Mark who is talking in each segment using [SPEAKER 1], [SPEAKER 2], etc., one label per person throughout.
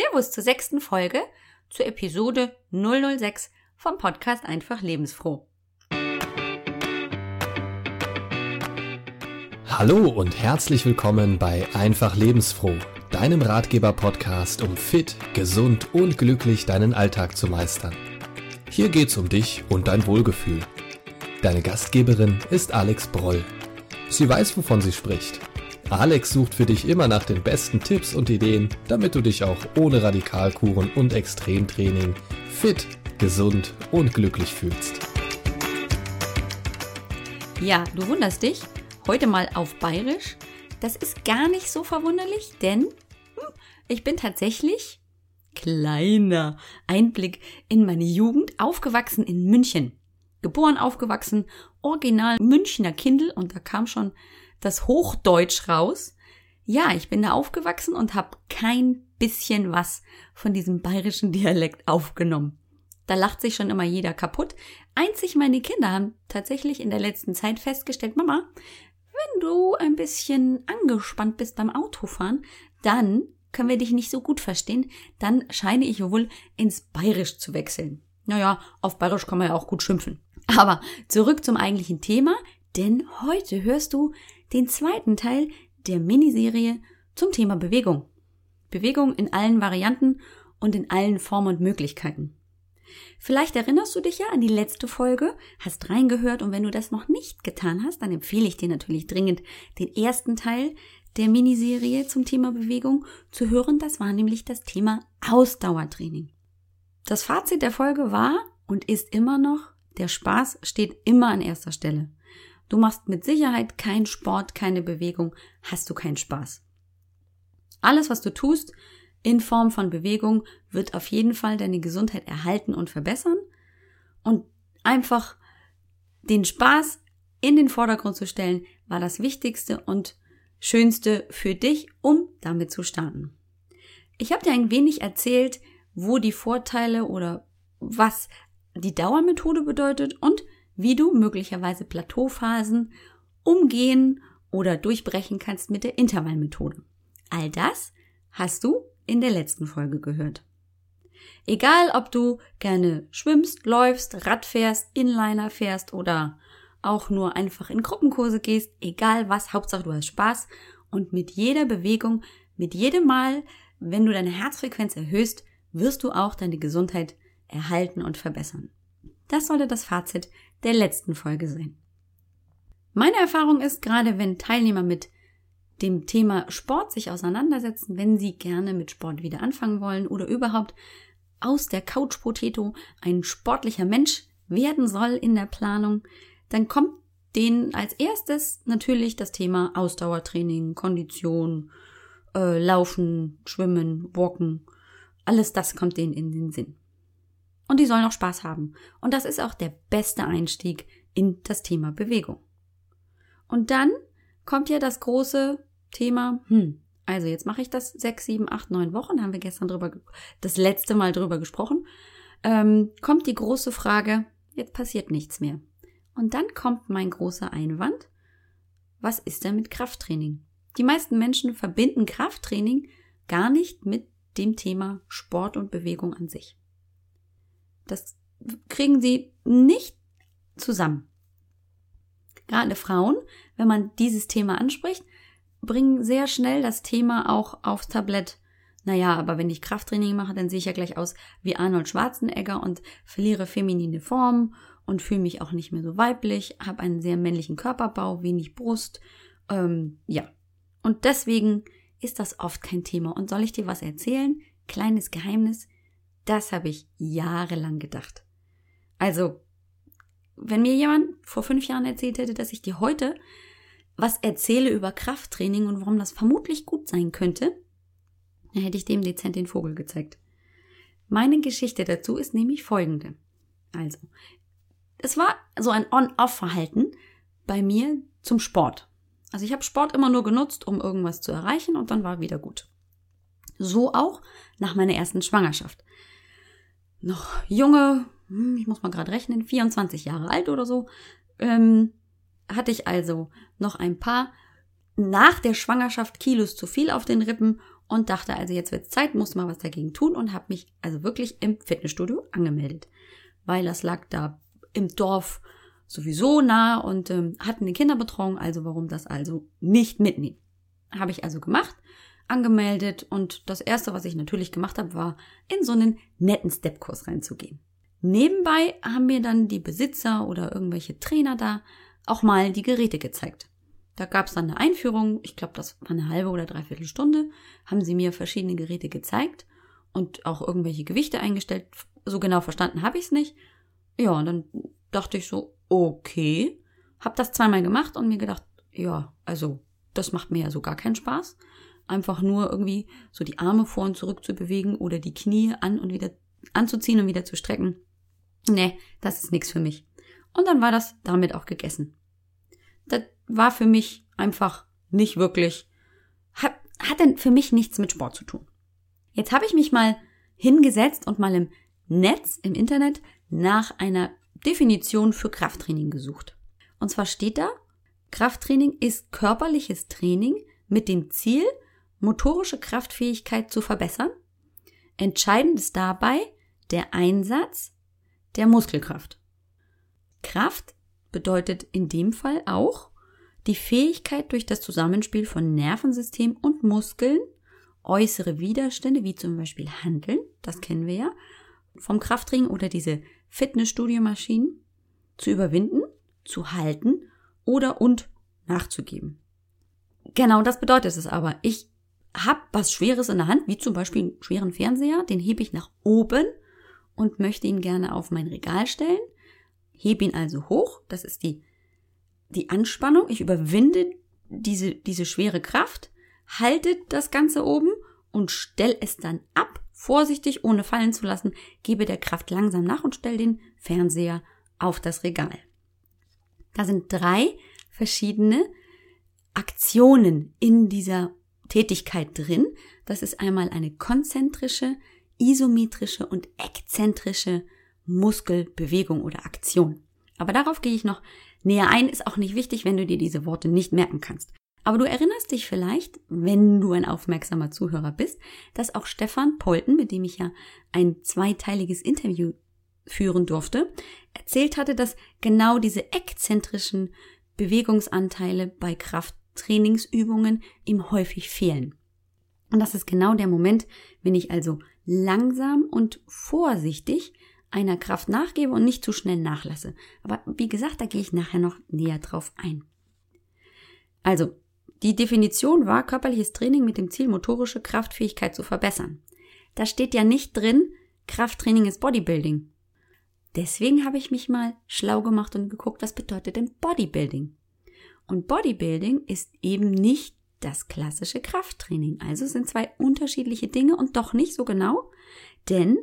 [SPEAKER 1] Servus zur sechsten Folge, zur Episode 006 vom Podcast Einfach Lebensfroh.
[SPEAKER 2] Hallo und herzlich willkommen bei Einfach Lebensfroh, deinem Ratgeber-Podcast, um fit, gesund und glücklich deinen Alltag zu meistern. Hier geht's um dich und dein Wohlgefühl. Deine Gastgeberin ist Alex Broll. Sie weiß, wovon sie spricht. Alex sucht für dich immer nach den besten Tipps und Ideen, damit du dich auch ohne Radikalkuren und Extremtraining fit, gesund und glücklich fühlst.
[SPEAKER 1] Ja, du wunderst dich, heute mal auf Bayerisch. Das ist gar nicht so verwunderlich, denn hm, ich bin tatsächlich kleiner Einblick in meine Jugend, aufgewachsen in München. Geboren, aufgewachsen, original Münchner Kindel und da kam schon das Hochdeutsch raus. Ja, ich bin da aufgewachsen und habe kein bisschen was von diesem bayerischen Dialekt aufgenommen. Da lacht sich schon immer jeder kaputt. Einzig meine Kinder haben tatsächlich in der letzten Zeit festgestellt, Mama, wenn du ein bisschen angespannt bist beim Autofahren, dann können wir dich nicht so gut verstehen, dann scheine ich wohl ins Bayerisch zu wechseln. Naja, auf Bayerisch kann man ja auch gut schimpfen. Aber zurück zum eigentlichen Thema, denn heute hörst du den zweiten Teil der Miniserie zum Thema Bewegung. Bewegung in allen Varianten und in allen Formen und Möglichkeiten. Vielleicht erinnerst du dich ja an die letzte Folge, hast reingehört und wenn du das noch nicht getan hast, dann empfehle ich dir natürlich dringend, den ersten Teil der Miniserie zum Thema Bewegung zu hören. Das war nämlich das Thema Ausdauertraining. Das Fazit der Folge war und ist immer noch, der Spaß steht immer an erster Stelle. Du machst mit Sicherheit keinen Sport, keine Bewegung, hast du keinen Spaß. Alles, was du tust, in Form von Bewegung, wird auf jeden Fall deine Gesundheit erhalten und verbessern. Und einfach den Spaß in den Vordergrund zu stellen, war das Wichtigste und Schönste für dich, um damit zu starten. Ich habe dir ein wenig erzählt, wo die Vorteile oder was die Dauermethode bedeutet und wie du möglicherweise Plateauphasen umgehen oder durchbrechen kannst mit der Intervallmethode. All das hast du in der letzten Folge gehört. Egal, ob du gerne schwimmst, läufst, Rad fährst, Inliner fährst oder auch nur einfach in Gruppenkurse gehst, egal was, Hauptsache du hast Spaß und mit jeder Bewegung, mit jedem Mal, wenn du deine Herzfrequenz erhöhst, wirst du auch deine Gesundheit erhalten und verbessern. Das sollte das Fazit der letzten Folge sein. Meine Erfahrung ist, gerade wenn Teilnehmer mit dem Thema Sport sich auseinandersetzen, wenn sie gerne mit Sport wieder anfangen wollen oder überhaupt aus der Couch Potato ein sportlicher Mensch werden soll in der Planung, dann kommt denen als erstes natürlich das Thema Ausdauertraining, Kondition, äh, Laufen, Schwimmen, Walken. Alles das kommt denen in den Sinn und die sollen auch Spaß haben. Und das ist auch der beste Einstieg in das Thema Bewegung. Und dann kommt ja das große Thema, hm, also jetzt mache ich das sechs, sieben, acht, neun Wochen, haben wir gestern drüber, das letzte Mal drüber gesprochen, ähm, kommt die große Frage, jetzt passiert nichts mehr. Und dann kommt mein großer Einwand, was ist denn mit Krafttraining? Die meisten Menschen verbinden Krafttraining gar nicht mit dem Thema Sport und Bewegung an sich. Das kriegen sie nicht zusammen. Gerade Frauen, wenn man dieses Thema anspricht, bringen sehr schnell das Thema auch aufs Tablett. Naja, aber wenn ich Krafttraining mache, dann sehe ich ja gleich aus wie Arnold Schwarzenegger und verliere feminine Form und fühle mich auch nicht mehr so weiblich, habe einen sehr männlichen Körperbau, wenig Brust. Ähm, ja. Und deswegen ist das oft kein Thema. Und soll ich dir was erzählen? Kleines Geheimnis. Das habe ich jahrelang gedacht. Also, wenn mir jemand vor fünf Jahren erzählt hätte, dass ich dir heute was erzähle über Krafttraining und warum das vermutlich gut sein könnte, dann hätte ich dem dezent den Vogel gezeigt. Meine Geschichte dazu ist nämlich folgende. Also, es war so ein On-Off-Verhalten bei mir zum Sport. Also ich habe Sport immer nur genutzt, um irgendwas zu erreichen und dann war wieder gut. So auch nach meiner ersten Schwangerschaft noch junge, hm, ich muss mal gerade rechnen, 24 Jahre alt oder so, ähm, hatte ich also noch ein paar nach der Schwangerschaft Kilos zu viel auf den Rippen und dachte also, jetzt wird's Zeit, muss mal was dagegen tun und habe mich also wirklich im Fitnessstudio angemeldet, weil das lag da im Dorf sowieso nah und ähm, hatten eine Kinderbetreuung, also warum das also nicht mitnehmen. Habe ich also gemacht, angemeldet und das erste, was ich natürlich gemacht habe, war in so einen netten Stepkurs reinzugehen. Nebenbei haben mir dann die Besitzer oder irgendwelche Trainer da auch mal die Geräte gezeigt. Da gab es dann eine Einführung, ich glaube, das war eine halbe oder dreiviertel Stunde, haben sie mir verschiedene Geräte gezeigt und auch irgendwelche Gewichte eingestellt. So genau verstanden habe ich es nicht. Ja, und dann dachte ich so, okay, habe das zweimal gemacht und mir gedacht, ja, also das macht mir ja so gar keinen Spaß. Einfach nur irgendwie so die Arme vor und zurück zu bewegen oder die Knie an und wieder anzuziehen und wieder zu strecken. Nee, das ist nichts für mich. Und dann war das damit auch gegessen. Das war für mich einfach nicht wirklich, hat, hat denn für mich nichts mit Sport zu tun. Jetzt habe ich mich mal hingesetzt und mal im Netz, im Internet, nach einer Definition für Krafttraining gesucht. Und zwar steht da, Krafttraining ist körperliches Training mit dem Ziel, motorische Kraftfähigkeit zu verbessern. Entscheidend ist dabei der Einsatz der Muskelkraft. Kraft bedeutet in dem Fall auch die Fähigkeit durch das Zusammenspiel von Nervensystem und Muskeln, äußere Widerstände wie zum Beispiel Handeln, das kennen wir ja, vom Krafttraining oder diese Fitnessstudio-Maschinen zu überwinden, zu halten oder und nachzugeben. Genau das bedeutet es aber. Ich habe was Schweres in der Hand, wie zum Beispiel einen schweren Fernseher, den hebe ich nach oben und möchte ihn gerne auf mein Regal stellen, hebe ihn also hoch, das ist die, die Anspannung, ich überwinde diese, diese schwere Kraft, halte das Ganze oben und stelle es dann ab, vorsichtig, ohne fallen zu lassen, gebe der Kraft langsam nach und stelle den Fernseher auf das Regal. Da sind drei verschiedene Aktionen in dieser Tätigkeit drin. Das ist einmal eine konzentrische, isometrische und exzentrische Muskelbewegung oder Aktion. Aber darauf gehe ich noch näher ein, ist auch nicht wichtig, wenn du dir diese Worte nicht merken kannst. Aber du erinnerst dich vielleicht, wenn du ein aufmerksamer Zuhörer bist, dass auch Stefan Polten, mit dem ich ja ein zweiteiliges Interview führen durfte, erzählt hatte, dass genau diese exzentrischen Bewegungsanteile bei Krafttrainingsübungen ihm häufig fehlen. Und das ist genau der Moment, wenn ich also langsam und vorsichtig einer Kraft nachgebe und nicht zu schnell nachlasse. Aber wie gesagt, da gehe ich nachher noch näher drauf ein. Also, die Definition war körperliches Training mit dem Ziel, motorische Kraftfähigkeit zu verbessern. Da steht ja nicht drin, Krafttraining ist Bodybuilding. Deswegen habe ich mich mal schlau gemacht und geguckt, was bedeutet denn Bodybuilding? Und Bodybuilding ist eben nicht das klassische Krafttraining. Also sind zwei unterschiedliche Dinge und doch nicht so genau, denn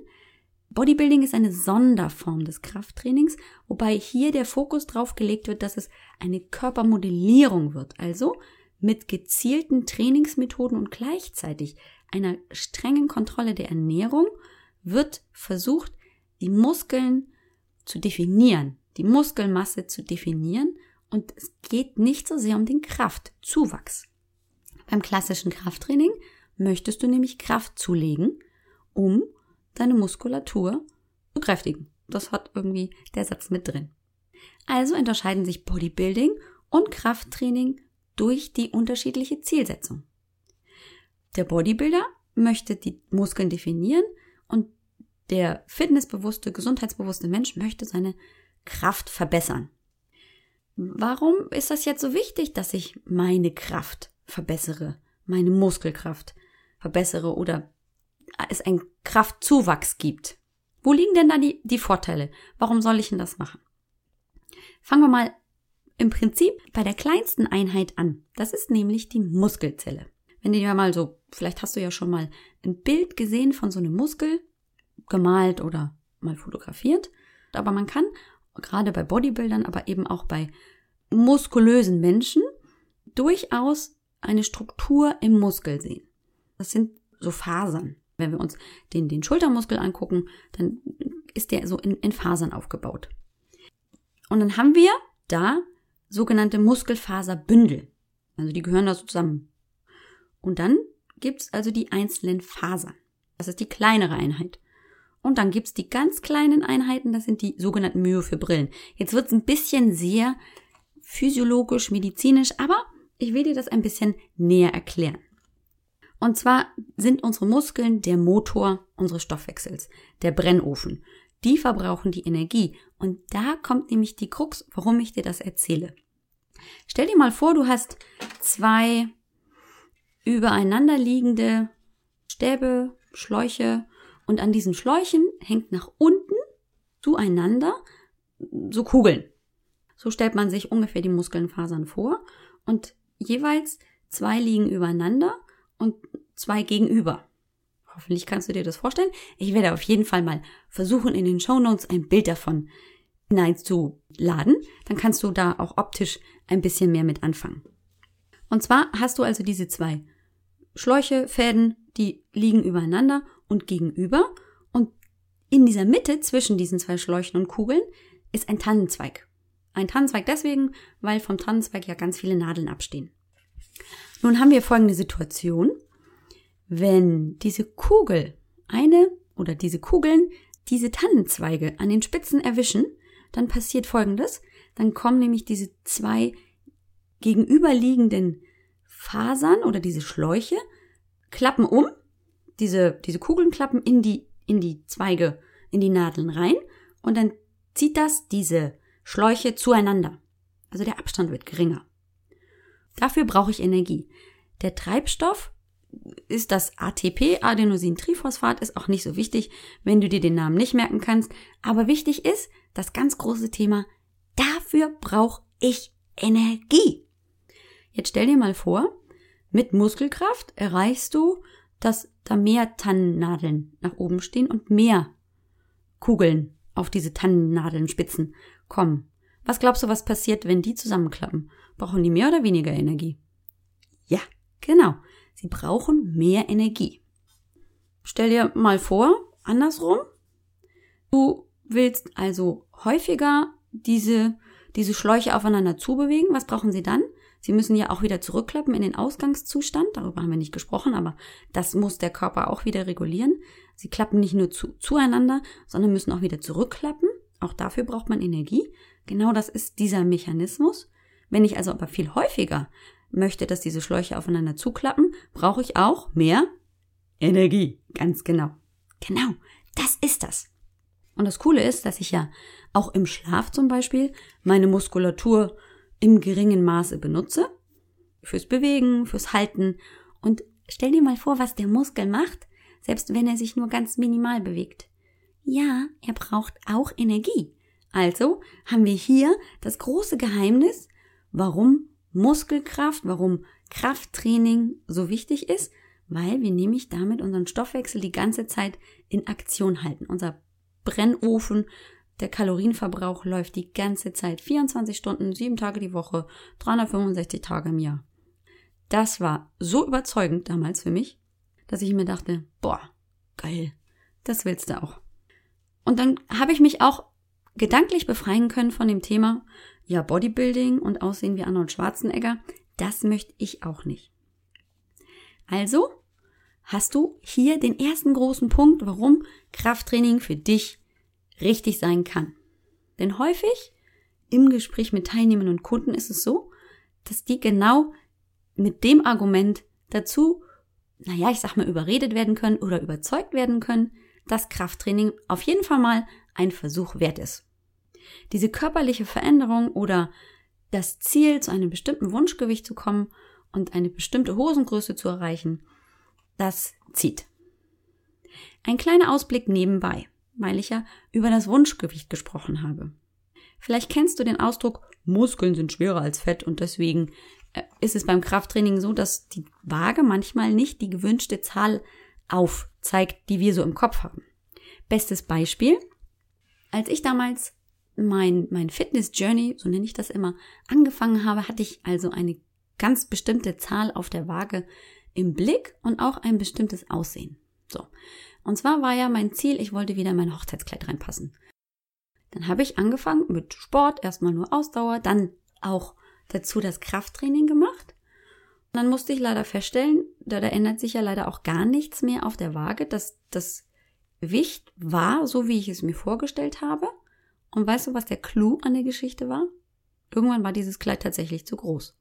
[SPEAKER 1] Bodybuilding ist eine Sonderform des Krafttrainings, wobei hier der Fokus drauf gelegt wird, dass es eine Körpermodellierung wird, also mit gezielten Trainingsmethoden und gleichzeitig einer strengen Kontrolle der Ernährung wird versucht, die Muskeln zu definieren, die Muskelmasse zu definieren und es geht nicht so sehr um den Kraftzuwachs. Beim klassischen Krafttraining möchtest du nämlich Kraft zulegen, um deine Muskulatur zu kräftigen. Das hat irgendwie der Satz mit drin. Also unterscheiden sich Bodybuilding und Krafttraining durch die unterschiedliche Zielsetzung. Der Bodybuilder möchte die Muskeln definieren und der fitnessbewusste, gesundheitsbewusste Mensch möchte seine Kraft verbessern. Warum ist das jetzt so wichtig, dass ich meine Kraft verbessere, meine Muskelkraft verbessere oder es einen Kraftzuwachs gibt? Wo liegen denn da die, die Vorteile? Warum soll ich denn das machen? Fangen wir mal im Prinzip bei der kleinsten Einheit an. Das ist nämlich die Muskelzelle. Wenn du dir mal so, vielleicht hast du ja schon mal ein Bild gesehen von so einem Muskel, gemalt oder mal fotografiert. Aber man kann gerade bei Bodybuildern, aber eben auch bei muskulösen Menschen durchaus eine Struktur im Muskel sehen. Das sind so Fasern. Wenn wir uns den, den Schultermuskel angucken, dann ist der so in, in Fasern aufgebaut. Und dann haben wir da sogenannte Muskelfaserbündel. Also die gehören da so zusammen. Und dann gibt's also die einzelnen Fasern. Das ist die kleinere Einheit. Und dann gibt's die ganz kleinen Einheiten, das sind die sogenannten Myofibrillen. Jetzt wird's ein bisschen sehr physiologisch, medizinisch, aber ich will dir das ein bisschen näher erklären. Und zwar sind unsere Muskeln der Motor unseres Stoffwechsels, der Brennofen. Die verbrauchen die Energie. Und da kommt nämlich die Krux, warum ich dir das erzähle. Stell dir mal vor, du hast zwei übereinander liegende Stäbe, Schläuche und an diesen Schläuchen hängt nach unten zueinander so Kugeln. So stellt man sich ungefähr die Muskelnfasern vor und jeweils zwei liegen übereinander und zwei gegenüber. Hoffentlich kannst du dir das vorstellen. Ich werde auf jeden Fall mal versuchen, in den Show Notes ein Bild davon hineinzuladen. Dann kannst du da auch optisch ein bisschen mehr mit anfangen. Und zwar hast du also diese zwei Schläuche, Fäden, die liegen übereinander und gegenüber. Und in dieser Mitte zwischen diesen zwei Schläuchen und Kugeln ist ein Tannenzweig. Ein Tannenzweig deswegen, weil vom Tannenzweig ja ganz viele Nadeln abstehen. Nun haben wir folgende Situation. Wenn diese Kugel, eine oder diese Kugeln, diese Tannenzweige an den Spitzen erwischen, dann passiert folgendes. Dann kommen nämlich diese zwei gegenüberliegenden Fasern oder diese Schläuche, klappen um, diese, diese Kugeln klappen in die, in die Zweige, in die Nadeln rein und dann zieht das diese Schläuche zueinander. Also der Abstand wird geringer. Dafür brauche ich Energie. Der Treibstoff ist das ATP, Adenosintriphosphat, ist auch nicht so wichtig, wenn du dir den Namen nicht merken kannst. Aber wichtig ist das ganz große Thema, dafür brauche ich Energie. Jetzt stell dir mal vor, mit Muskelkraft erreichst du, dass da mehr Tannennadeln nach oben stehen und mehr Kugeln auf diese Tannennadelnspitzen kommen. Was glaubst du, was passiert, wenn die zusammenklappen? Brauchen die mehr oder weniger Energie? Ja, genau. Sie brauchen mehr Energie. Stell dir mal vor, andersrum. Du willst also häufiger diese, diese Schläuche aufeinander zubewegen. Was brauchen sie dann? Sie müssen ja auch wieder zurückklappen in den Ausgangszustand. Darüber haben wir nicht gesprochen, aber das muss der Körper auch wieder regulieren. Sie klappen nicht nur zu, zueinander, sondern müssen auch wieder zurückklappen. Auch dafür braucht man Energie. Genau das ist dieser Mechanismus. Wenn ich also aber viel häufiger möchte, dass diese Schläuche aufeinander zuklappen, brauche ich auch mehr Energie. Ganz genau. Genau, das ist das. Und das Coole ist, dass ich ja auch im Schlaf zum Beispiel meine Muskulatur im geringen Maße benutze. Fürs Bewegen, fürs Halten. Und stell dir mal vor, was der Muskel macht, selbst wenn er sich nur ganz minimal bewegt. Ja, er braucht auch Energie. Also haben wir hier das große Geheimnis, warum Muskelkraft, warum Krafttraining so wichtig ist, weil wir nämlich damit unseren Stoffwechsel die ganze Zeit in Aktion halten. Unser Brennofen, der Kalorienverbrauch läuft die ganze Zeit 24 Stunden, sieben Tage die Woche, 365 Tage im Jahr. Das war so überzeugend damals für mich, dass ich mir dachte, boah, geil, das willst du auch. Und dann habe ich mich auch gedanklich befreien können von dem Thema, ja, Bodybuilding und Aussehen wie Arnold Schwarzenegger, das möchte ich auch nicht. Also hast du hier den ersten großen Punkt, warum Krafttraining für dich richtig sein kann. Denn häufig im Gespräch mit Teilnehmern und Kunden ist es so, dass die genau mit dem Argument dazu, naja, ich sag mal, überredet werden können oder überzeugt werden können, dass Krafttraining auf jeden Fall mal ein Versuch wert ist. Diese körperliche Veränderung oder das Ziel, zu einem bestimmten Wunschgewicht zu kommen und eine bestimmte Hosengröße zu erreichen, das zieht. Ein kleiner Ausblick nebenbei, weil ich ja über das Wunschgewicht gesprochen habe. Vielleicht kennst du den Ausdruck, Muskeln sind schwerer als Fett und deswegen äh, ist es beim Krafttraining so, dass die Waage manchmal nicht die gewünschte Zahl aufzeigt, die wir so im Kopf haben. Bestes Beispiel. Als ich damals mein, mein Fitness Journey, so nenne ich das immer, angefangen habe, hatte ich also eine ganz bestimmte Zahl auf der Waage im Blick und auch ein bestimmtes Aussehen. So. Und zwar war ja mein Ziel, ich wollte wieder in mein Hochzeitskleid reinpassen. Dann habe ich angefangen mit Sport, erstmal nur Ausdauer, dann auch dazu das Krafttraining gemacht. dann musste ich leider feststellen, da, da ändert sich ja leider auch gar nichts mehr auf der Waage, dass das Gewicht war so, wie ich es mir vorgestellt habe. Und weißt du, was der Clou an der Geschichte war? Irgendwann war dieses Kleid tatsächlich zu groß.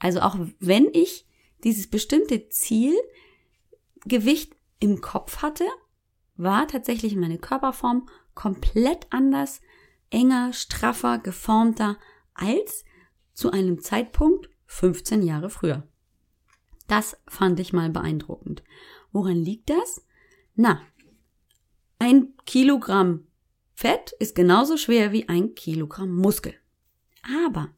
[SPEAKER 1] Also auch wenn ich dieses bestimmte Zielgewicht im Kopf hatte, war tatsächlich meine Körperform komplett anders, enger, straffer, geformter als zu einem Zeitpunkt 15 Jahre früher. Das fand ich mal beeindruckend. Woran liegt das? Na, ein Kilogramm Fett ist genauso schwer wie ein Kilogramm Muskel. Aber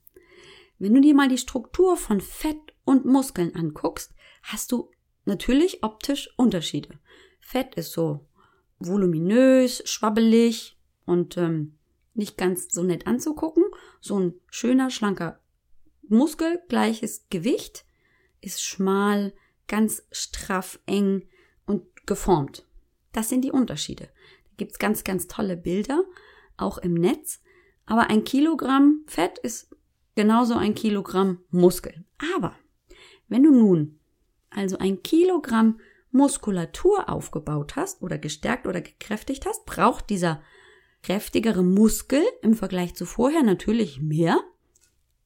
[SPEAKER 1] wenn du dir mal die Struktur von Fett und Muskeln anguckst, hast du natürlich optisch Unterschiede. Fett ist so voluminös, schwabbelig und ähm, nicht ganz so nett anzugucken. So ein schöner, schlanker Muskel, gleiches Gewicht, ist schmal, ganz straff, eng und geformt. Das sind die Unterschiede. Da gibt's ganz, ganz tolle Bilder, auch im Netz. Aber ein Kilogramm Fett ist genauso ein Kilogramm Muskel. Aber wenn du nun also ein Kilogramm Muskulatur aufgebaut hast oder gestärkt oder gekräftigt hast, braucht dieser kräftigere Muskel im Vergleich zu vorher natürlich mehr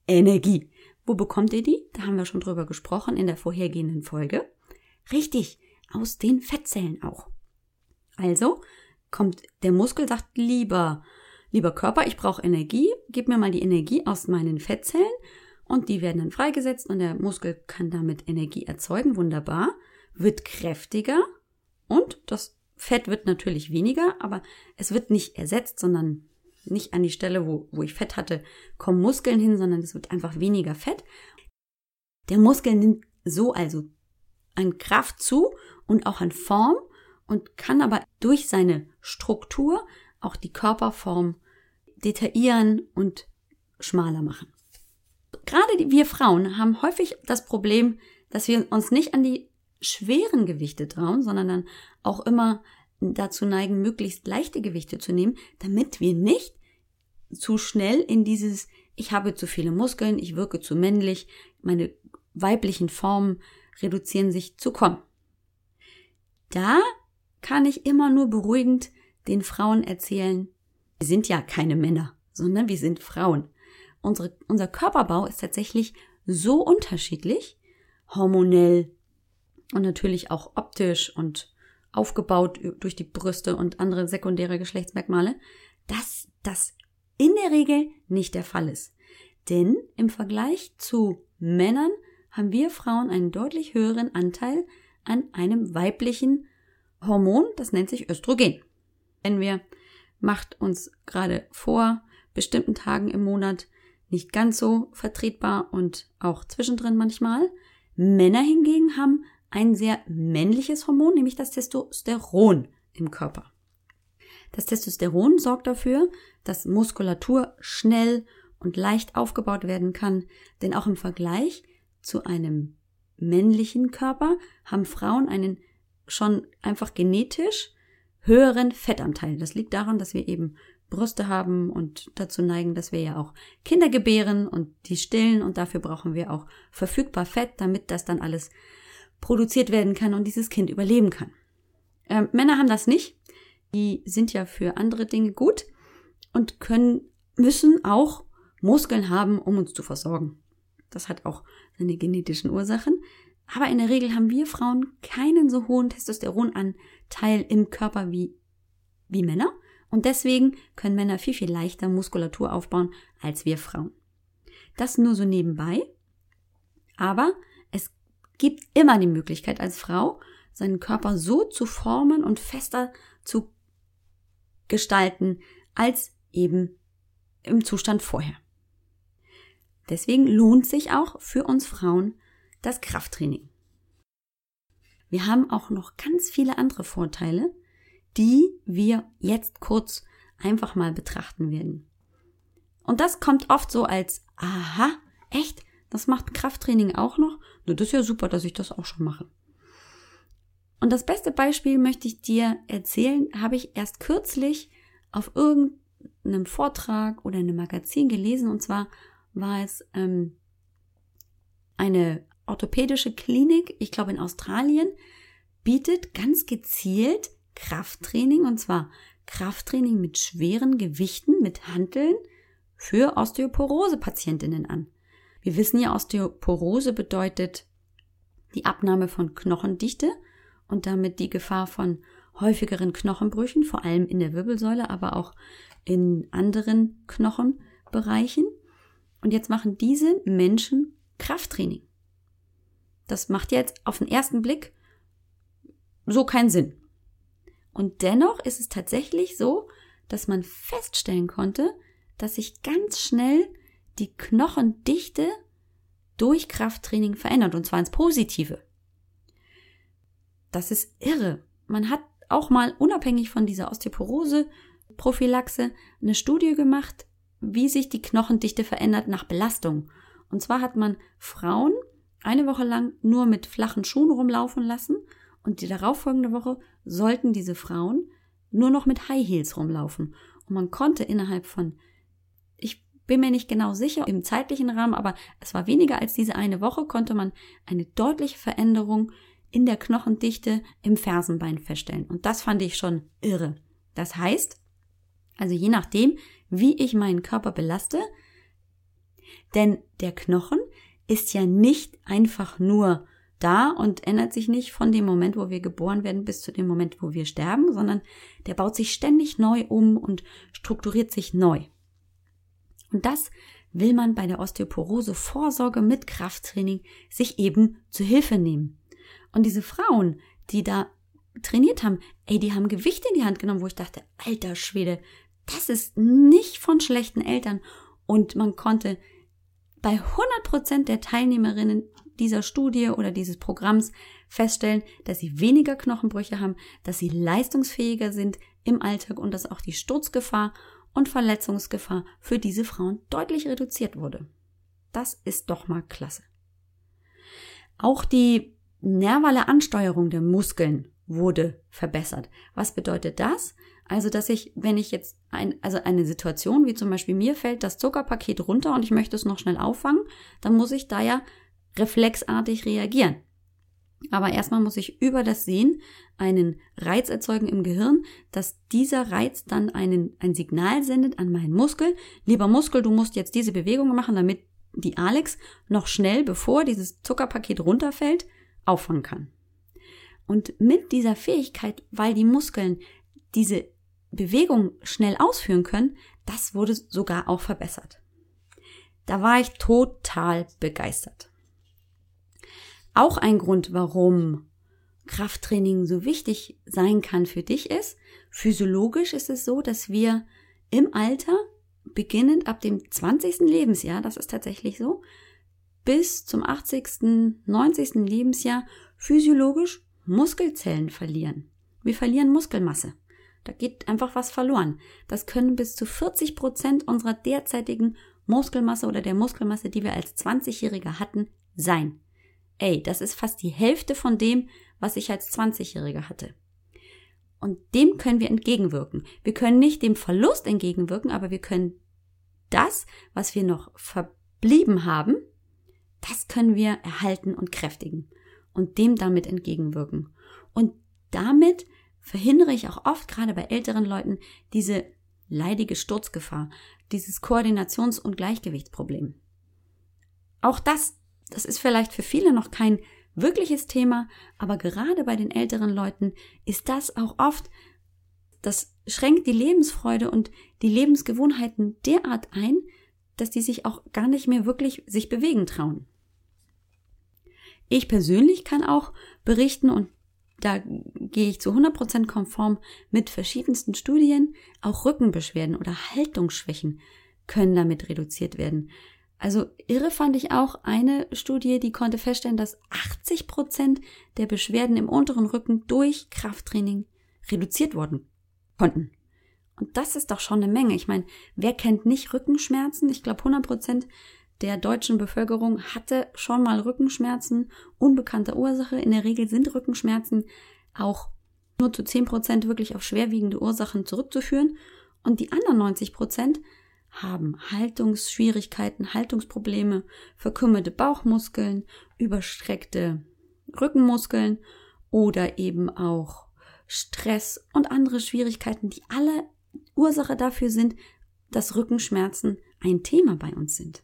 [SPEAKER 1] Energie. Wo bekommt ihr die? Da haben wir schon drüber gesprochen in der vorhergehenden Folge. Richtig, aus den Fettzellen auch. Also kommt der Muskel sagt lieber, lieber Körper, ich brauche Energie, gib mir mal die Energie aus meinen Fettzellen und die werden dann freigesetzt und der Muskel kann damit Energie erzeugen, wunderbar, wird kräftiger und das Fett wird natürlich weniger, aber es wird nicht ersetzt, sondern nicht an die Stelle, wo, wo ich Fett hatte, kommen Muskeln hin, sondern es wird einfach weniger Fett. Der Muskel nimmt so also an Kraft zu und auch an Form und kann aber durch seine Struktur auch die Körperform detaillieren und schmaler machen. Gerade wir Frauen haben häufig das Problem, dass wir uns nicht an die schweren Gewichte trauen, sondern dann auch immer dazu neigen, möglichst leichte Gewichte zu nehmen, damit wir nicht zu schnell in dieses ich habe zu viele Muskeln, ich wirke zu männlich, meine weiblichen Formen reduzieren sich zu kommen. Da kann ich immer nur beruhigend den Frauen erzählen, wir sind ja keine Männer, sondern wir sind Frauen. Unsere, unser Körperbau ist tatsächlich so unterschiedlich, hormonell und natürlich auch optisch und aufgebaut durch die Brüste und andere sekundäre Geschlechtsmerkmale, dass das in der Regel nicht der Fall ist. Denn im Vergleich zu Männern haben wir Frauen einen deutlich höheren Anteil an einem weiblichen Hormon, das nennt sich Östrogen. Wenn wir macht uns gerade vor bestimmten Tagen im Monat nicht ganz so vertretbar und auch zwischendrin manchmal. Männer hingegen haben ein sehr männliches Hormon, nämlich das Testosteron im Körper. Das Testosteron sorgt dafür, dass Muskulatur schnell und leicht aufgebaut werden kann, denn auch im Vergleich zu einem männlichen Körper haben Frauen einen schon einfach genetisch höheren Fettanteil. Das liegt daran, dass wir eben Brüste haben und dazu neigen, dass wir ja auch Kinder gebären und die stillen und dafür brauchen wir auch verfügbar Fett, damit das dann alles produziert werden kann und dieses Kind überleben kann. Ähm, Männer haben das nicht. Die sind ja für andere Dinge gut und können, müssen auch Muskeln haben, um uns zu versorgen. Das hat auch seine genetischen Ursachen. Aber in der Regel haben wir Frauen keinen so hohen Testosteronanteil im Körper wie, wie Männer. Und deswegen können Männer viel, viel leichter Muskulatur aufbauen als wir Frauen. Das nur so nebenbei. Aber es gibt immer die Möglichkeit als Frau, seinen Körper so zu formen und fester zu gestalten als eben im Zustand vorher. Deswegen lohnt sich auch für uns Frauen das Krafttraining. Wir haben auch noch ganz viele andere Vorteile, die wir jetzt kurz einfach mal betrachten werden. Und das kommt oft so als, aha, echt, das macht Krafttraining auch noch? Na, das ist ja super, dass ich das auch schon mache. Und das beste Beispiel möchte ich dir erzählen, habe ich erst kürzlich auf irgendeinem Vortrag oder in einem Magazin gelesen. Und zwar war es ähm, eine orthopädische Klinik, ich glaube in Australien, bietet ganz gezielt Krafttraining und zwar Krafttraining mit schweren Gewichten, mit Hanteln für Osteoporose-Patientinnen an. Wir wissen ja, Osteoporose bedeutet die Abnahme von Knochendichte und damit die Gefahr von häufigeren Knochenbrüchen, vor allem in der Wirbelsäule, aber auch in anderen Knochenbereichen. Und jetzt machen diese Menschen Krafttraining. Das macht jetzt auf den ersten Blick so keinen Sinn. Und dennoch ist es tatsächlich so, dass man feststellen konnte, dass sich ganz schnell die Knochendichte durch Krafttraining verändert, und zwar ins Positive. Das ist irre. Man hat auch mal unabhängig von dieser Osteoporose-Prophylaxe eine Studie gemacht, wie sich die Knochendichte verändert nach Belastung. Und zwar hat man Frauen eine Woche lang nur mit flachen Schuhen rumlaufen lassen und die darauffolgende Woche sollten diese Frauen nur noch mit High Heels rumlaufen. Und man konnte innerhalb von, ich bin mir nicht genau sicher im zeitlichen Rahmen, aber es war weniger als diese eine Woche, konnte man eine deutliche Veränderung in der Knochendichte im Fersenbein feststellen. Und das fand ich schon irre. Das heißt, also je nachdem, wie ich meinen Körper belaste, denn der Knochen ist ja nicht einfach nur da und ändert sich nicht von dem Moment, wo wir geboren werden, bis zu dem Moment, wo wir sterben, sondern der baut sich ständig neu um und strukturiert sich neu. Und das will man bei der Osteoporose Vorsorge mit Krafttraining sich eben zu Hilfe nehmen. Und diese Frauen, die da trainiert haben, ey, die haben Gewicht in die Hand genommen, wo ich dachte, alter Schwede, das ist nicht von schlechten Eltern. Und man konnte bei 100 Prozent der Teilnehmerinnen dieser Studie oder dieses Programms feststellen, dass sie weniger Knochenbrüche haben, dass sie leistungsfähiger sind im Alltag und dass auch die Sturzgefahr und Verletzungsgefahr für diese Frauen deutlich reduziert wurde. Das ist doch mal klasse. Auch die nervale Ansteuerung der Muskeln wurde verbessert. Was bedeutet das? Also, dass ich, wenn ich jetzt ein, also eine Situation, wie zum Beispiel mir fällt das Zuckerpaket runter und ich möchte es noch schnell auffangen, dann muss ich da ja reflexartig reagieren. Aber erstmal muss ich über das Sehen einen Reiz erzeugen im Gehirn, dass dieser Reiz dann einen, ein Signal sendet an meinen Muskel. Lieber Muskel, du musst jetzt diese Bewegung machen, damit die Alex noch schnell, bevor dieses Zuckerpaket runterfällt, auffangen kann. Und mit dieser Fähigkeit, weil die Muskeln diese Bewegung schnell ausführen können, das wurde sogar auch verbessert. Da war ich total begeistert. Auch ein Grund, warum Krafttraining so wichtig sein kann für dich ist, physiologisch ist es so, dass wir im Alter, beginnend ab dem 20. Lebensjahr, das ist tatsächlich so, bis zum 80., 90. Lebensjahr physiologisch Muskelzellen verlieren. Wir verlieren Muskelmasse. Da geht einfach was verloren. Das können bis zu 40 Prozent unserer derzeitigen Muskelmasse oder der Muskelmasse, die wir als 20-Jährige hatten, sein. Ey, das ist fast die Hälfte von dem, was ich als 20-Jährige hatte. Und dem können wir entgegenwirken. Wir können nicht dem Verlust entgegenwirken, aber wir können das, was wir noch verblieben haben, das können wir erhalten und kräftigen und dem damit entgegenwirken. Und damit verhindere ich auch oft, gerade bei älteren Leuten, diese leidige Sturzgefahr, dieses Koordinations- und Gleichgewichtsproblem. Auch das, das ist vielleicht für viele noch kein wirkliches Thema, aber gerade bei den älteren Leuten ist das auch oft, das schränkt die Lebensfreude und die Lebensgewohnheiten derart ein, dass die sich auch gar nicht mehr wirklich sich bewegen trauen. Ich persönlich kann auch berichten und da gehe ich zu 100% konform mit verschiedensten Studien, auch Rückenbeschwerden oder Haltungsschwächen können damit reduziert werden. Also irre fand ich auch eine Studie, die konnte feststellen, dass 80% der Beschwerden im unteren Rücken durch Krafttraining reduziert worden konnten. Und das ist doch schon eine Menge. Ich meine, wer kennt nicht Rückenschmerzen? Ich glaube, 100% der deutschen Bevölkerung hatte schon mal Rückenschmerzen unbekannter Ursache. In der Regel sind Rückenschmerzen auch nur zu 10 Prozent wirklich auf schwerwiegende Ursachen zurückzuführen. Und die anderen 90 Prozent haben Haltungsschwierigkeiten, Haltungsprobleme, verkümmerte Bauchmuskeln, überstreckte Rückenmuskeln oder eben auch Stress und andere Schwierigkeiten, die alle Ursache dafür sind, dass Rückenschmerzen ein Thema bei uns sind.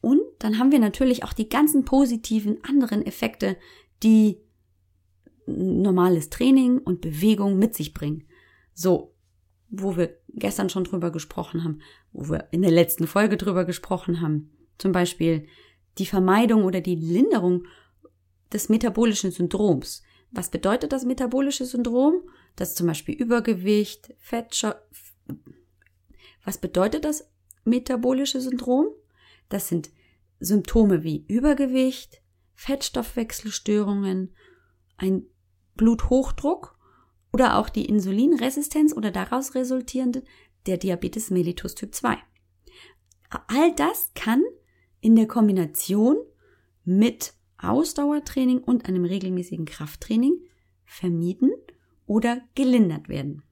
[SPEAKER 1] Und dann haben wir natürlich auch die ganzen positiven anderen Effekte, die normales Training und Bewegung mit sich bringen. So, wo wir gestern schon drüber gesprochen haben, wo wir in der letzten Folge drüber gesprochen haben. Zum Beispiel die Vermeidung oder die Linderung des metabolischen Syndroms. Was bedeutet das metabolische Syndrom? Das zum Beispiel Übergewicht, Fettstoff. Was bedeutet das metabolische Syndrom? Das sind Symptome wie Übergewicht, Fettstoffwechselstörungen, ein Bluthochdruck oder auch die Insulinresistenz oder daraus resultierende der Diabetes mellitus Typ 2. All das kann in der Kombination mit Ausdauertraining und einem regelmäßigen Krafttraining vermieden oder gelindert werden.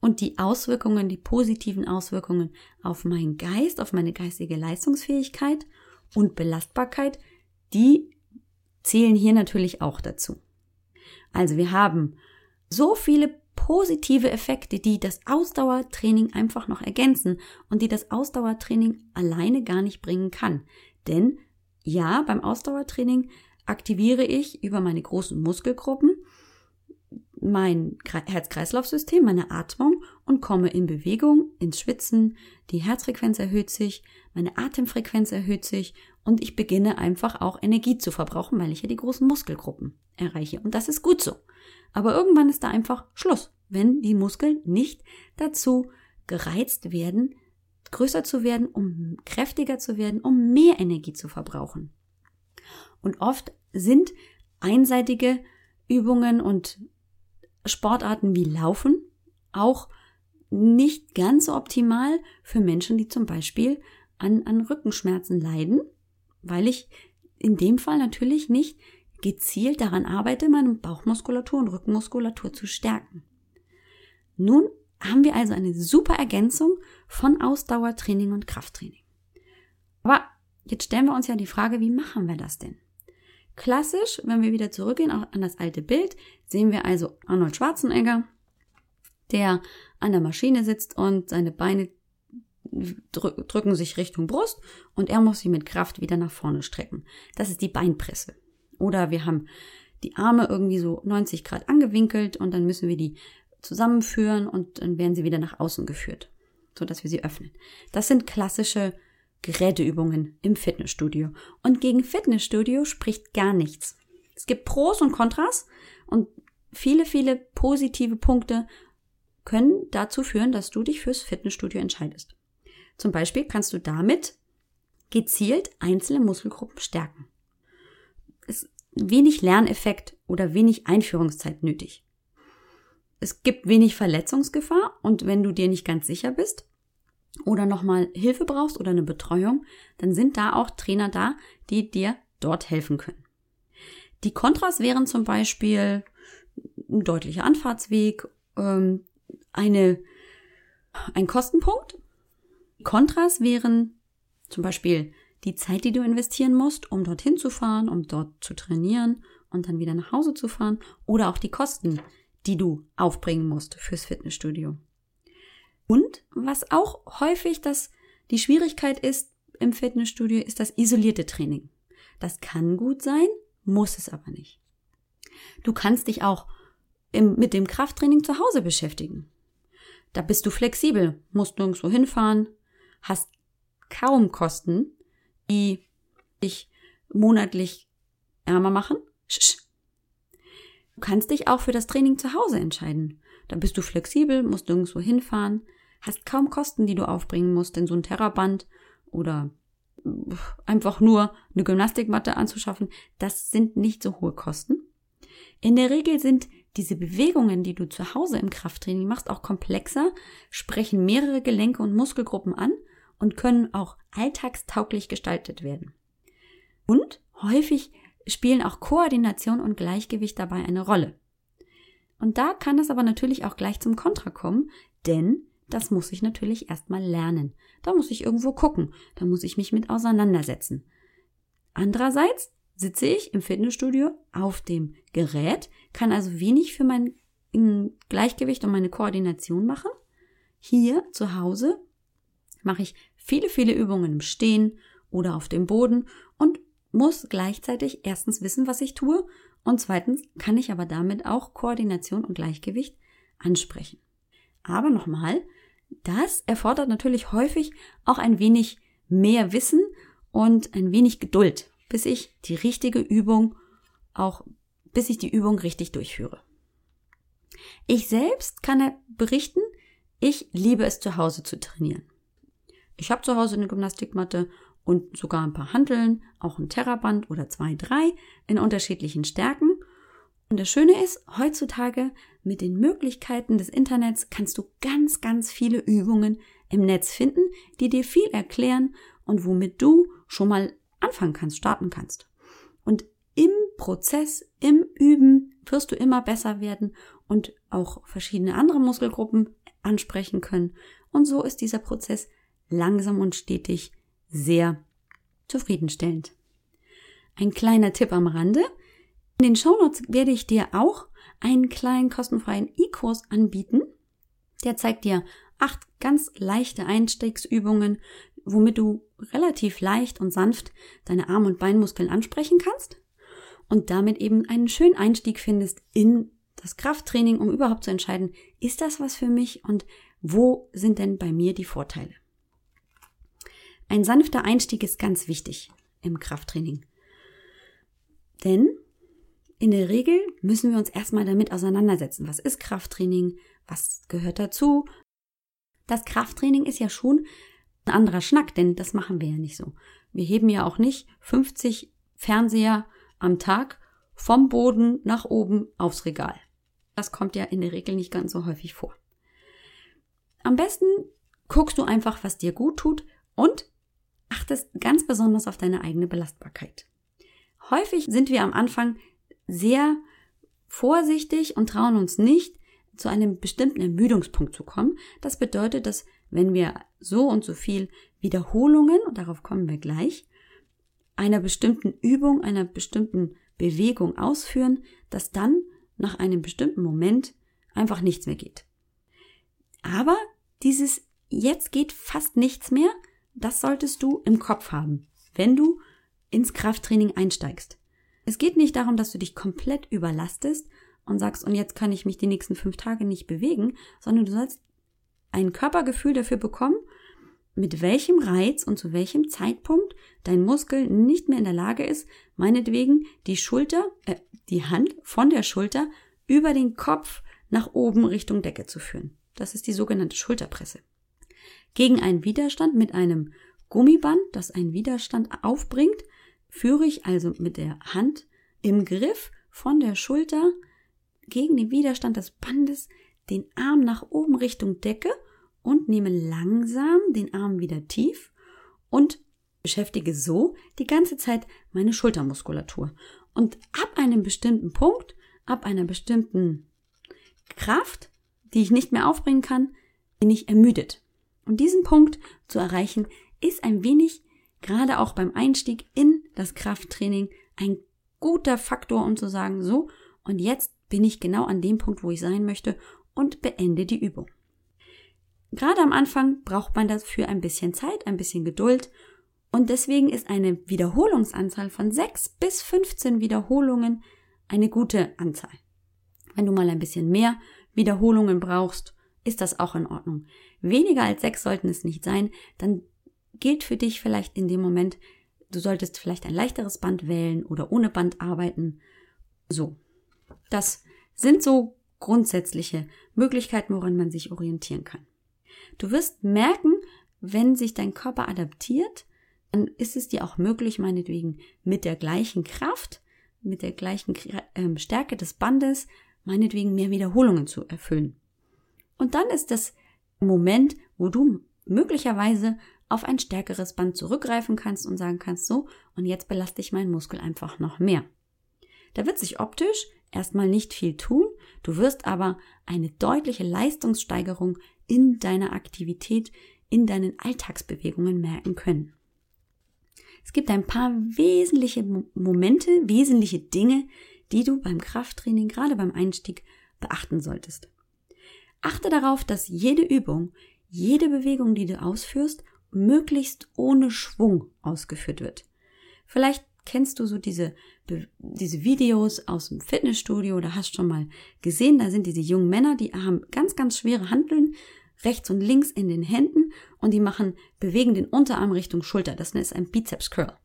[SPEAKER 1] Und die Auswirkungen, die positiven Auswirkungen auf meinen Geist, auf meine geistige Leistungsfähigkeit und Belastbarkeit, die zählen hier natürlich auch dazu. Also wir haben so viele positive Effekte, die das Ausdauertraining einfach noch ergänzen und die das Ausdauertraining alleine gar nicht bringen kann. Denn ja, beim Ausdauertraining aktiviere ich über meine großen Muskelgruppen mein Herz-Kreislauf-System, meine Atmung und komme in Bewegung, ins Schwitzen, die Herzfrequenz erhöht sich, meine Atemfrequenz erhöht sich und ich beginne einfach auch Energie zu verbrauchen, weil ich ja die großen Muskelgruppen erreiche. Und das ist gut so. Aber irgendwann ist da einfach Schluss, wenn die Muskeln nicht dazu gereizt werden, größer zu werden, um kräftiger zu werden, um mehr Energie zu verbrauchen. Und oft sind einseitige Übungen und Sportarten wie Laufen auch nicht ganz so optimal für Menschen, die zum Beispiel an, an Rückenschmerzen leiden, weil ich in dem Fall natürlich nicht gezielt daran arbeite, meine Bauchmuskulatur und Rückenmuskulatur zu stärken. Nun haben wir also eine super Ergänzung von Ausdauertraining und Krafttraining. Aber jetzt stellen wir uns ja die Frage, wie machen wir das denn? Klassisch, wenn wir wieder zurückgehen an das alte Bild, sehen wir also Arnold Schwarzenegger, der an der Maschine sitzt und seine Beine drücken sich Richtung Brust und er muss sie mit Kraft wieder nach vorne strecken. Das ist die Beinpresse. Oder wir haben die Arme irgendwie so 90 Grad angewinkelt und dann müssen wir die zusammenführen und dann werden sie wieder nach außen geführt, so dass wir sie öffnen. Das sind klassische Geräteübungen im Fitnessstudio. Und gegen Fitnessstudio spricht gar nichts. Es gibt Pros und Kontras und viele, viele positive Punkte können dazu führen, dass du dich fürs Fitnessstudio entscheidest. Zum Beispiel kannst du damit gezielt einzelne Muskelgruppen stärken. Wenig Lerneffekt oder wenig Einführungszeit nötig. Es gibt wenig Verletzungsgefahr und wenn du dir nicht ganz sicher bist oder nochmal Hilfe brauchst oder eine Betreuung, dann sind da auch Trainer da, die dir dort helfen können. Die Kontras wären zum Beispiel ein deutlicher Anfahrtsweg, ähm, eine, ein Kostenpunkt. Kontras wären zum Beispiel die Zeit, die du investieren musst, um dorthin zu fahren, um dort zu trainieren und dann wieder nach Hause zu fahren oder auch die Kosten, die du aufbringen musst fürs Fitnessstudio. Und was auch häufig das, die Schwierigkeit ist im Fitnessstudio, ist das isolierte Training. Das kann gut sein, muss es aber nicht. Du kannst dich auch im, mit dem Krafttraining zu Hause beschäftigen. Da bist du flexibel, musst nirgendwo hinfahren, hast kaum Kosten, die dich monatlich ärmer machen. Du kannst dich auch für das Training zu Hause entscheiden. Da bist du flexibel, musst nirgendwo hinfahren, hast kaum Kosten, die du aufbringen musst, denn so ein Terraband oder einfach nur eine Gymnastikmatte anzuschaffen, das sind nicht so hohe Kosten. In der Regel sind diese Bewegungen, die du zu Hause im Krafttraining machst, auch komplexer, sprechen mehrere Gelenke und Muskelgruppen an und können auch alltagstauglich gestaltet werden. Und häufig spielen auch Koordination und Gleichgewicht dabei eine Rolle. Und da kann es aber natürlich auch gleich zum Kontra kommen, denn das muss ich natürlich erstmal lernen. Da muss ich irgendwo gucken, da muss ich mich mit auseinandersetzen. Andererseits sitze ich im Fitnessstudio auf dem Gerät, kann also wenig für mein Gleichgewicht und meine Koordination machen. Hier zu Hause mache ich viele, viele Übungen im Stehen oder auf dem Boden und muss gleichzeitig erstens wissen, was ich tue und zweitens kann ich aber damit auch Koordination und Gleichgewicht ansprechen. Aber nochmal, das erfordert natürlich häufig auch ein wenig mehr Wissen und ein wenig Geduld, bis ich die richtige Übung auch, bis ich die Übung richtig durchführe. Ich selbst kann berichten, ich liebe es zu Hause zu trainieren. Ich habe zu Hause eine Gymnastikmatte und sogar ein paar Hanteln, auch ein Terraband oder zwei, drei in unterschiedlichen Stärken. Und das Schöne ist, heutzutage mit den Möglichkeiten des Internets kannst du ganz, ganz viele Übungen im Netz finden, die dir viel erklären und womit du schon mal anfangen kannst, starten kannst. Und im Prozess, im Üben wirst du immer besser werden und auch verschiedene andere Muskelgruppen ansprechen können. Und so ist dieser Prozess langsam und stetig sehr zufriedenstellend. Ein kleiner Tipp am Rande. In den Shownotes werde ich dir auch einen kleinen kostenfreien E-Kurs anbieten. Der zeigt dir acht ganz leichte Einstiegsübungen, womit du relativ leicht und sanft deine Arm- und Beinmuskeln ansprechen kannst und damit eben einen schönen Einstieg findest in das Krafttraining, um überhaupt zu entscheiden, ist das was für mich und wo sind denn bei mir die Vorteile? Ein sanfter Einstieg ist ganz wichtig im Krafttraining. Denn in der Regel müssen wir uns erstmal damit auseinandersetzen. Was ist Krafttraining? Was gehört dazu? Das Krafttraining ist ja schon ein anderer Schnack, denn das machen wir ja nicht so. Wir heben ja auch nicht 50 Fernseher am Tag vom Boden nach oben aufs Regal. Das kommt ja in der Regel nicht ganz so häufig vor. Am besten guckst du einfach, was dir gut tut und achtest ganz besonders auf deine eigene Belastbarkeit. Häufig sind wir am Anfang sehr vorsichtig und trauen uns nicht, zu einem bestimmten Ermüdungspunkt zu kommen. Das bedeutet, dass wenn wir so und so viel Wiederholungen, und darauf kommen wir gleich, einer bestimmten Übung, einer bestimmten Bewegung ausführen, dass dann nach einem bestimmten Moment einfach nichts mehr geht. Aber dieses jetzt geht fast nichts mehr, das solltest du im Kopf haben, wenn du ins Krafttraining einsteigst. Es geht nicht darum, dass du dich komplett überlastest und sagst, und jetzt kann ich mich die nächsten fünf Tage nicht bewegen, sondern du sollst ein Körpergefühl dafür bekommen, mit welchem Reiz und zu welchem Zeitpunkt dein Muskel nicht mehr in der Lage ist, meinetwegen die Schulter, äh, die Hand von der Schulter über den Kopf nach oben Richtung Decke zu führen. Das ist die sogenannte Schulterpresse. Gegen einen Widerstand mit einem Gummiband, das einen Widerstand aufbringt, führe ich also mit der Hand im Griff von der Schulter gegen den Widerstand des Bandes den Arm nach oben Richtung Decke und nehme langsam den Arm wieder tief und beschäftige so die ganze Zeit meine Schultermuskulatur. Und ab einem bestimmten Punkt, ab einer bestimmten Kraft, die ich nicht mehr aufbringen kann, bin ich ermüdet. Und diesen Punkt zu erreichen, ist ein wenig, gerade auch beim Einstieg in das Krafttraining, ein guter Faktor, um zu sagen, so, und jetzt bin ich genau an dem Punkt, wo ich sein möchte und beende die Übung. Gerade am Anfang braucht man dafür ein bisschen Zeit, ein bisschen Geduld und deswegen ist eine Wiederholungsanzahl von 6 bis 15 Wiederholungen eine gute Anzahl. Wenn du mal ein bisschen mehr Wiederholungen brauchst, ist das auch in Ordnung. Weniger als sechs sollten es nicht sein, dann gilt für dich vielleicht in dem Moment, du solltest vielleicht ein leichteres Band wählen oder ohne Band arbeiten. So. Das sind so grundsätzliche Möglichkeiten, woran man sich orientieren kann. Du wirst merken, wenn sich dein Körper adaptiert, dann ist es dir auch möglich, meinetwegen mit der gleichen Kraft, mit der gleichen ähm, Stärke des Bandes, meinetwegen mehr Wiederholungen zu erfüllen. Und dann ist das Moment, wo du möglicherweise auf ein stärkeres Band zurückgreifen kannst und sagen kannst, so, und jetzt belaste ich meinen Muskel einfach noch mehr. Da wird sich optisch erstmal nicht viel tun, du wirst aber eine deutliche Leistungssteigerung in deiner Aktivität, in deinen Alltagsbewegungen merken können. Es gibt ein paar wesentliche Momente, wesentliche Dinge, die du beim Krafttraining, gerade beim Einstieg, beachten solltest. Achte darauf, dass jede Übung, jede Bewegung, die du ausführst, möglichst ohne Schwung ausgeführt wird. Vielleicht kennst du so diese, diese Videos aus dem Fitnessstudio oder hast schon mal gesehen, da sind diese jungen Männer, die haben ganz, ganz schwere Handeln rechts und links in den Händen und die machen, bewegen den Unterarm Richtung Schulter. Das ist ein Bizeps Curl.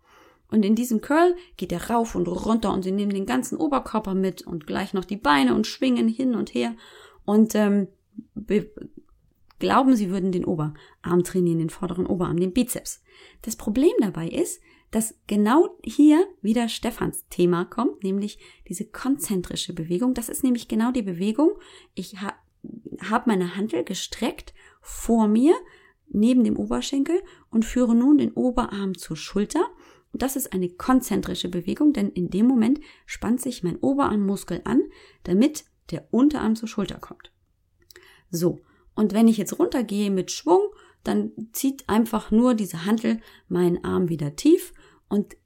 [SPEAKER 1] Und in diesem Curl geht er rauf und runter und sie nehmen den ganzen Oberkörper mit und gleich noch die Beine und schwingen hin und her und ähm, glauben, sie würden den Oberarm trainieren, den vorderen Oberarm, den Bizeps. Das Problem dabei ist, dass genau hier wieder Stefans Thema kommt, nämlich diese konzentrische Bewegung. Das ist nämlich genau die Bewegung. Ich ha habe meine Handel gestreckt vor mir, neben dem Oberschenkel und führe nun den Oberarm zur Schulter. Und das ist eine konzentrische Bewegung, denn in dem Moment spannt sich mein Oberarmmuskel an, damit der Unterarm zur Schulter kommt. So. Und wenn ich jetzt runtergehe mit Schwung, dann zieht einfach nur diese Handel meinen Arm wieder tief und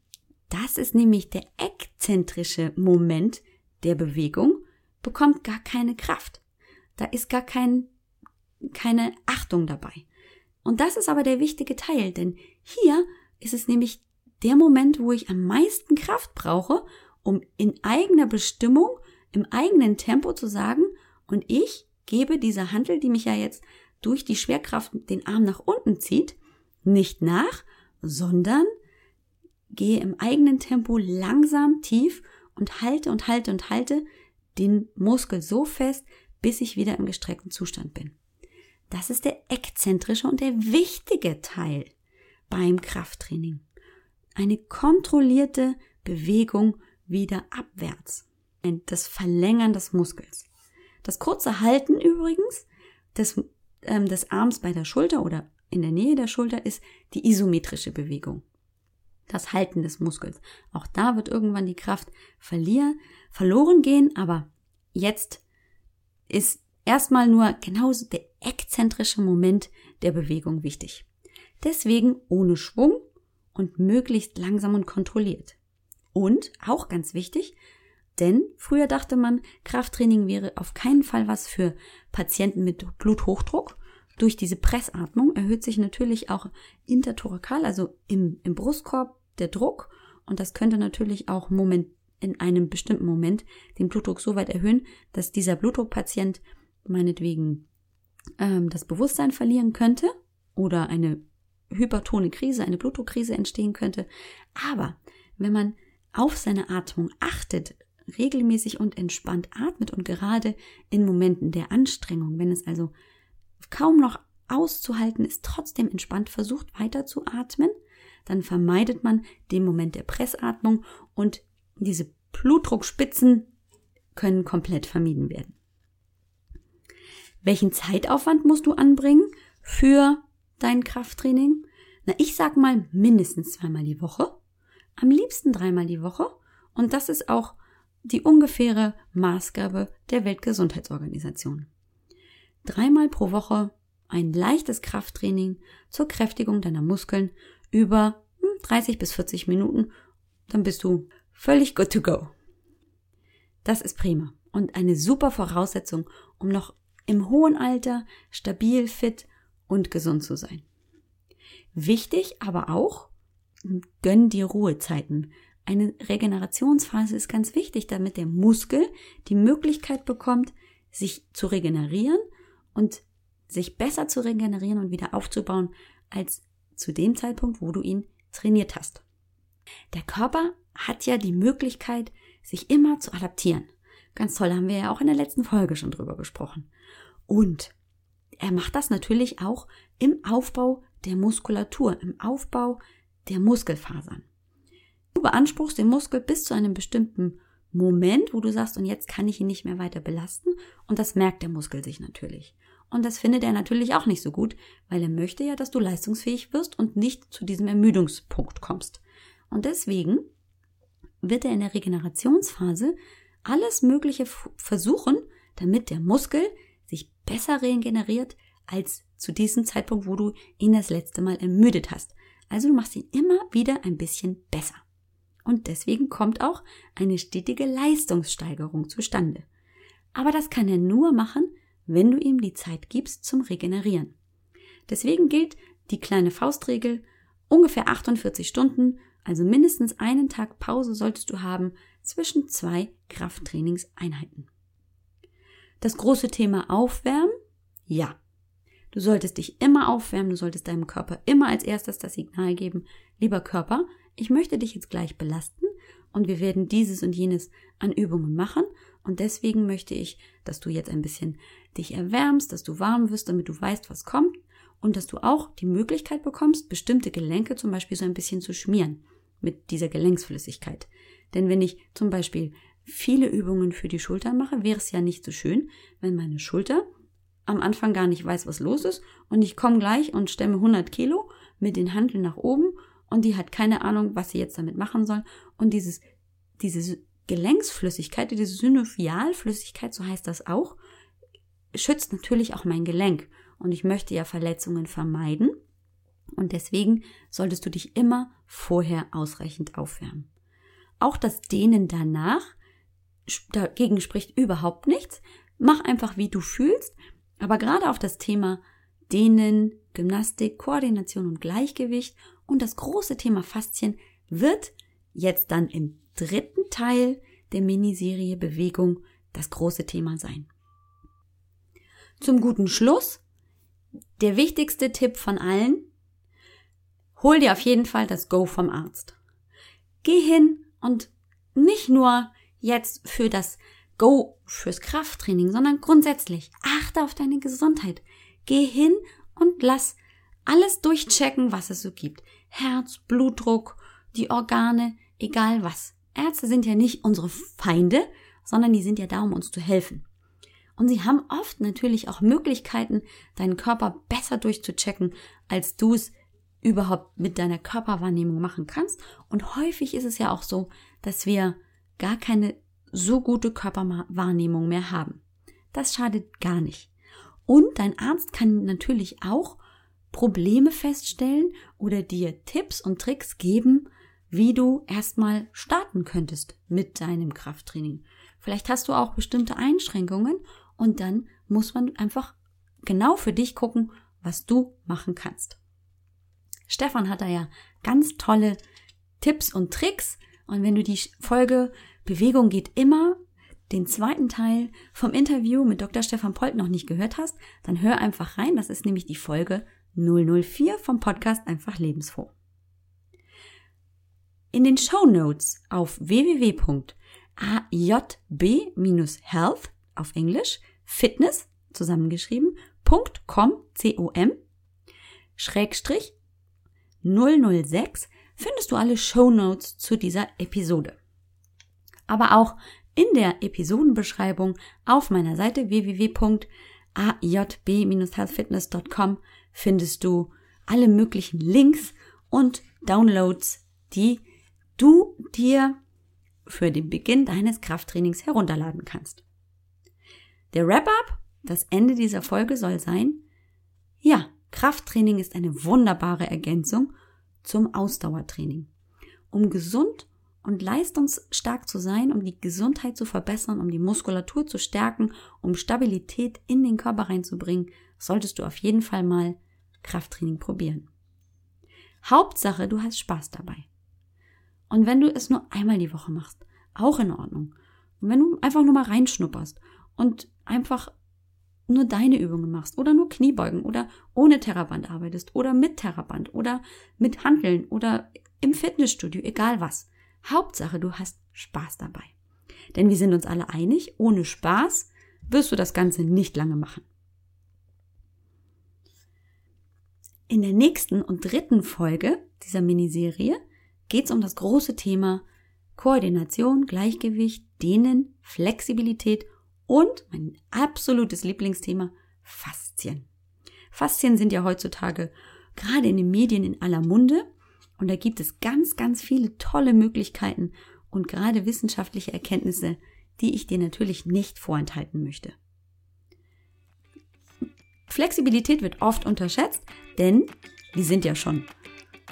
[SPEAKER 1] das ist nämlich der exzentrische Moment der Bewegung, bekommt gar keine Kraft. Da ist gar kein, keine Achtung dabei. Und das ist aber der wichtige Teil, denn hier ist es nämlich der Moment, wo ich am meisten Kraft brauche, um in eigener Bestimmung, im eigenen Tempo zu sagen, und ich gebe dieser Handel, die mich ja jetzt durch die Schwerkraft den Arm nach unten zieht, nicht nach, sondern gehe im eigenen Tempo langsam tief und halte und halte und halte den Muskel so fest, bis ich wieder im gestreckten Zustand bin. Das ist der exzentrische und der wichtige Teil beim Krafttraining. Eine kontrollierte Bewegung wieder abwärts. Das Verlängern des Muskels. Das kurze Halten übrigens des, ähm, des Arms bei der Schulter oder in der Nähe der Schulter ist die isometrische Bewegung das Halten des Muskels. Auch da wird irgendwann die Kraft verlieren, verloren gehen, aber jetzt ist erstmal nur genauso der exzentrische Moment der Bewegung wichtig. Deswegen ohne Schwung und möglichst langsam und kontrolliert. Und auch ganz wichtig, denn früher dachte man, Krafttraining wäre auf keinen Fall was für Patienten mit Bluthochdruck. Durch diese Pressatmung erhöht sich natürlich auch intertorakal, also im, im Brustkorb, der Druck und das könnte natürlich auch Moment, in einem bestimmten Moment den Blutdruck so weit erhöhen, dass dieser Blutdruckpatient meinetwegen ähm, das Bewusstsein verlieren könnte oder eine hypertone Krise, eine Blutdruckkrise entstehen könnte. Aber wenn man auf seine Atmung achtet, regelmäßig und entspannt atmet und gerade in Momenten der Anstrengung, wenn es also kaum noch auszuhalten ist, trotzdem entspannt versucht weiter zu atmen, dann vermeidet man den Moment der Pressatmung und diese Blutdruckspitzen können komplett vermieden werden. Welchen Zeitaufwand musst du anbringen für dein Krafttraining? Na, ich sag mal mindestens zweimal die Woche, am liebsten dreimal die Woche und das ist auch die ungefähre Maßgabe der Weltgesundheitsorganisation. Dreimal pro Woche ein leichtes Krafttraining zur Kräftigung deiner Muskeln über 30 hm, bis 40 Minuten, dann bist du völlig good to go. Das ist prima und eine super Voraussetzung, um noch im hohen Alter stabil, fit und gesund zu sein. Wichtig aber auch, gönn dir Ruhezeiten. Eine Regenerationsphase ist ganz wichtig, damit der Muskel die Möglichkeit bekommt, sich zu regenerieren und sich besser zu regenerieren und wieder aufzubauen, als zu dem Zeitpunkt, wo du ihn trainiert hast. Der Körper hat ja die Möglichkeit, sich immer zu adaptieren. Ganz toll, haben wir ja auch in der letzten Folge schon drüber gesprochen. Und er macht das natürlich auch im Aufbau der Muskulatur, im Aufbau der Muskelfasern. Du beanspruchst den Muskel bis zu einem bestimmten Moment, wo du sagst, und jetzt kann ich ihn nicht mehr weiter belasten. Und das merkt der Muskel sich natürlich. Und das findet er natürlich auch nicht so gut, weil er möchte ja, dass du leistungsfähig wirst und nicht zu diesem Ermüdungspunkt kommst. Und deswegen wird er in der Regenerationsphase alles Mögliche versuchen, damit der Muskel sich besser regeneriert, als zu diesem Zeitpunkt, wo du ihn das letzte Mal ermüdet hast. Also du machst ihn immer wieder ein bisschen besser. Und deswegen kommt auch eine stetige Leistungssteigerung zustande. Aber das kann er nur machen, wenn du ihm die Zeit gibst zum Regenerieren. Deswegen gilt die kleine Faustregel, ungefähr 48 Stunden, also mindestens einen Tag Pause solltest du haben zwischen zwei Krafttrainingseinheiten. Das große Thema Aufwärmen? Ja. Du solltest dich immer aufwärmen, du solltest deinem Körper immer als erstes das Signal geben, lieber Körper, ich möchte dich jetzt gleich belasten und wir werden dieses und jenes an Übungen machen. Und deswegen möchte ich, dass du jetzt ein bisschen dich erwärmst, dass du warm wirst, damit du weißt, was kommt. Und dass du auch die Möglichkeit bekommst, bestimmte Gelenke zum Beispiel so ein bisschen zu schmieren mit dieser Gelenksflüssigkeit. Denn wenn ich zum Beispiel viele Übungen für die Schultern mache, wäre es ja nicht so schön, wenn meine Schulter am Anfang gar nicht weiß, was los ist. Und ich komme gleich und stemme 100 Kilo mit den Handeln nach oben und die hat keine Ahnung, was sie jetzt damit machen soll und dieses, diese Gelenksflüssigkeit, diese Synovialflüssigkeit, so heißt das auch, schützt natürlich auch mein Gelenk und ich möchte ja Verletzungen vermeiden und deswegen solltest du dich immer vorher ausreichend aufwärmen. Auch das Dehnen danach dagegen spricht überhaupt nichts. Mach einfach, wie du fühlst. Aber gerade auf das Thema Dehnen, Gymnastik, Koordination und Gleichgewicht und das große Thema Faszien wird jetzt dann im dritten Teil der Miniserie Bewegung das große Thema sein. Zum guten Schluss der wichtigste Tipp von allen. Hol dir auf jeden Fall das Go vom Arzt. Geh hin und nicht nur jetzt für das Go fürs Krafttraining, sondern grundsätzlich achte auf deine Gesundheit. Geh hin und lass alles durchchecken, was es so gibt. Herz, Blutdruck, die Organe, egal was. Ärzte sind ja nicht unsere Feinde, sondern die sind ja da, um uns zu helfen. Und sie haben oft natürlich auch Möglichkeiten, deinen Körper besser durchzuchecken, als du es überhaupt mit deiner Körperwahrnehmung machen kannst. Und häufig ist es ja auch so, dass wir gar keine so gute Körperwahrnehmung mehr haben. Das schadet gar nicht. Und dein Arzt kann natürlich auch Probleme feststellen oder dir Tipps und Tricks geben, wie du erstmal starten könntest mit deinem Krafttraining. Vielleicht hast du auch bestimmte Einschränkungen und dann muss man einfach genau für dich gucken, was du machen kannst. Stefan hat da ja ganz tolle Tipps und Tricks und wenn du die Folge Bewegung geht immer, den zweiten Teil vom Interview mit Dr. Stefan Polt noch nicht gehört hast, dann hör einfach rein. Das ist nämlich die Folge 004 vom Podcast Einfach Lebensfroh. In den Show Notes auf www.ajb-health auf Englisch Fitness zusammengeschrieben .com com Schrägstrich 006 findest du alle Show Notes zu dieser Episode. Aber auch in der Episodenbeschreibung auf meiner Seite www.ajb-healthfitness.com findest du alle möglichen Links und Downloads, die du dir für den Beginn deines Krafttrainings herunterladen kannst. Der Wrap-up, das Ende dieser Folge soll sein, ja, Krafttraining ist eine wunderbare Ergänzung zum Ausdauertraining. Um gesund und leistungsstark zu sein, um die Gesundheit zu verbessern, um die Muskulatur zu stärken, um Stabilität in den Körper reinzubringen, solltest du auf jeden Fall mal Krafttraining probieren. Hauptsache, du hast Spaß dabei. Und wenn du es nur einmal die Woche machst, auch in Ordnung. Und wenn du einfach nur mal reinschnupperst und einfach nur deine Übungen machst oder nur Kniebeugen oder ohne Terraband arbeitest oder mit Terraband oder mit Handeln oder im Fitnessstudio, egal was. Hauptsache, du hast Spaß dabei. Denn wir sind uns alle einig, ohne Spaß wirst du das Ganze nicht lange machen. In der nächsten und dritten Folge dieser Miniserie geht es um das große Thema Koordination, Gleichgewicht, Dehnen, Flexibilität und mein absolutes Lieblingsthema, Faszien. Faszien sind ja heutzutage gerade in den Medien in aller Munde und da gibt es ganz, ganz viele tolle Möglichkeiten und gerade wissenschaftliche Erkenntnisse, die ich dir natürlich nicht vorenthalten möchte. Flexibilität wird oft unterschätzt, denn die sind ja schon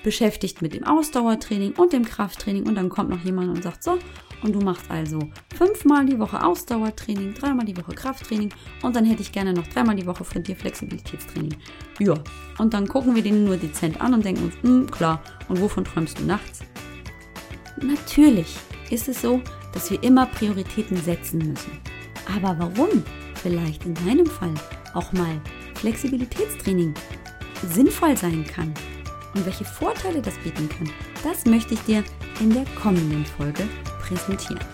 [SPEAKER 1] beschäftigt mit dem Ausdauertraining und dem Krafttraining und dann kommt noch jemand und sagt so, und du machst also fünfmal die Woche Ausdauertraining, dreimal die Woche Krafttraining und dann hätte ich gerne noch dreimal die Woche von dir Flexibilitätstraining. Ja, und dann gucken wir den nur dezent an und denken uns, hm, klar, und wovon träumst du nachts? Natürlich ist es so, dass wir immer Prioritäten setzen müssen. Aber warum vielleicht in deinem Fall auch mal Flexibilitätstraining sinnvoll sein kann und welche Vorteile das bieten kann, das möchte ich dir in der kommenden Folge präsentieren.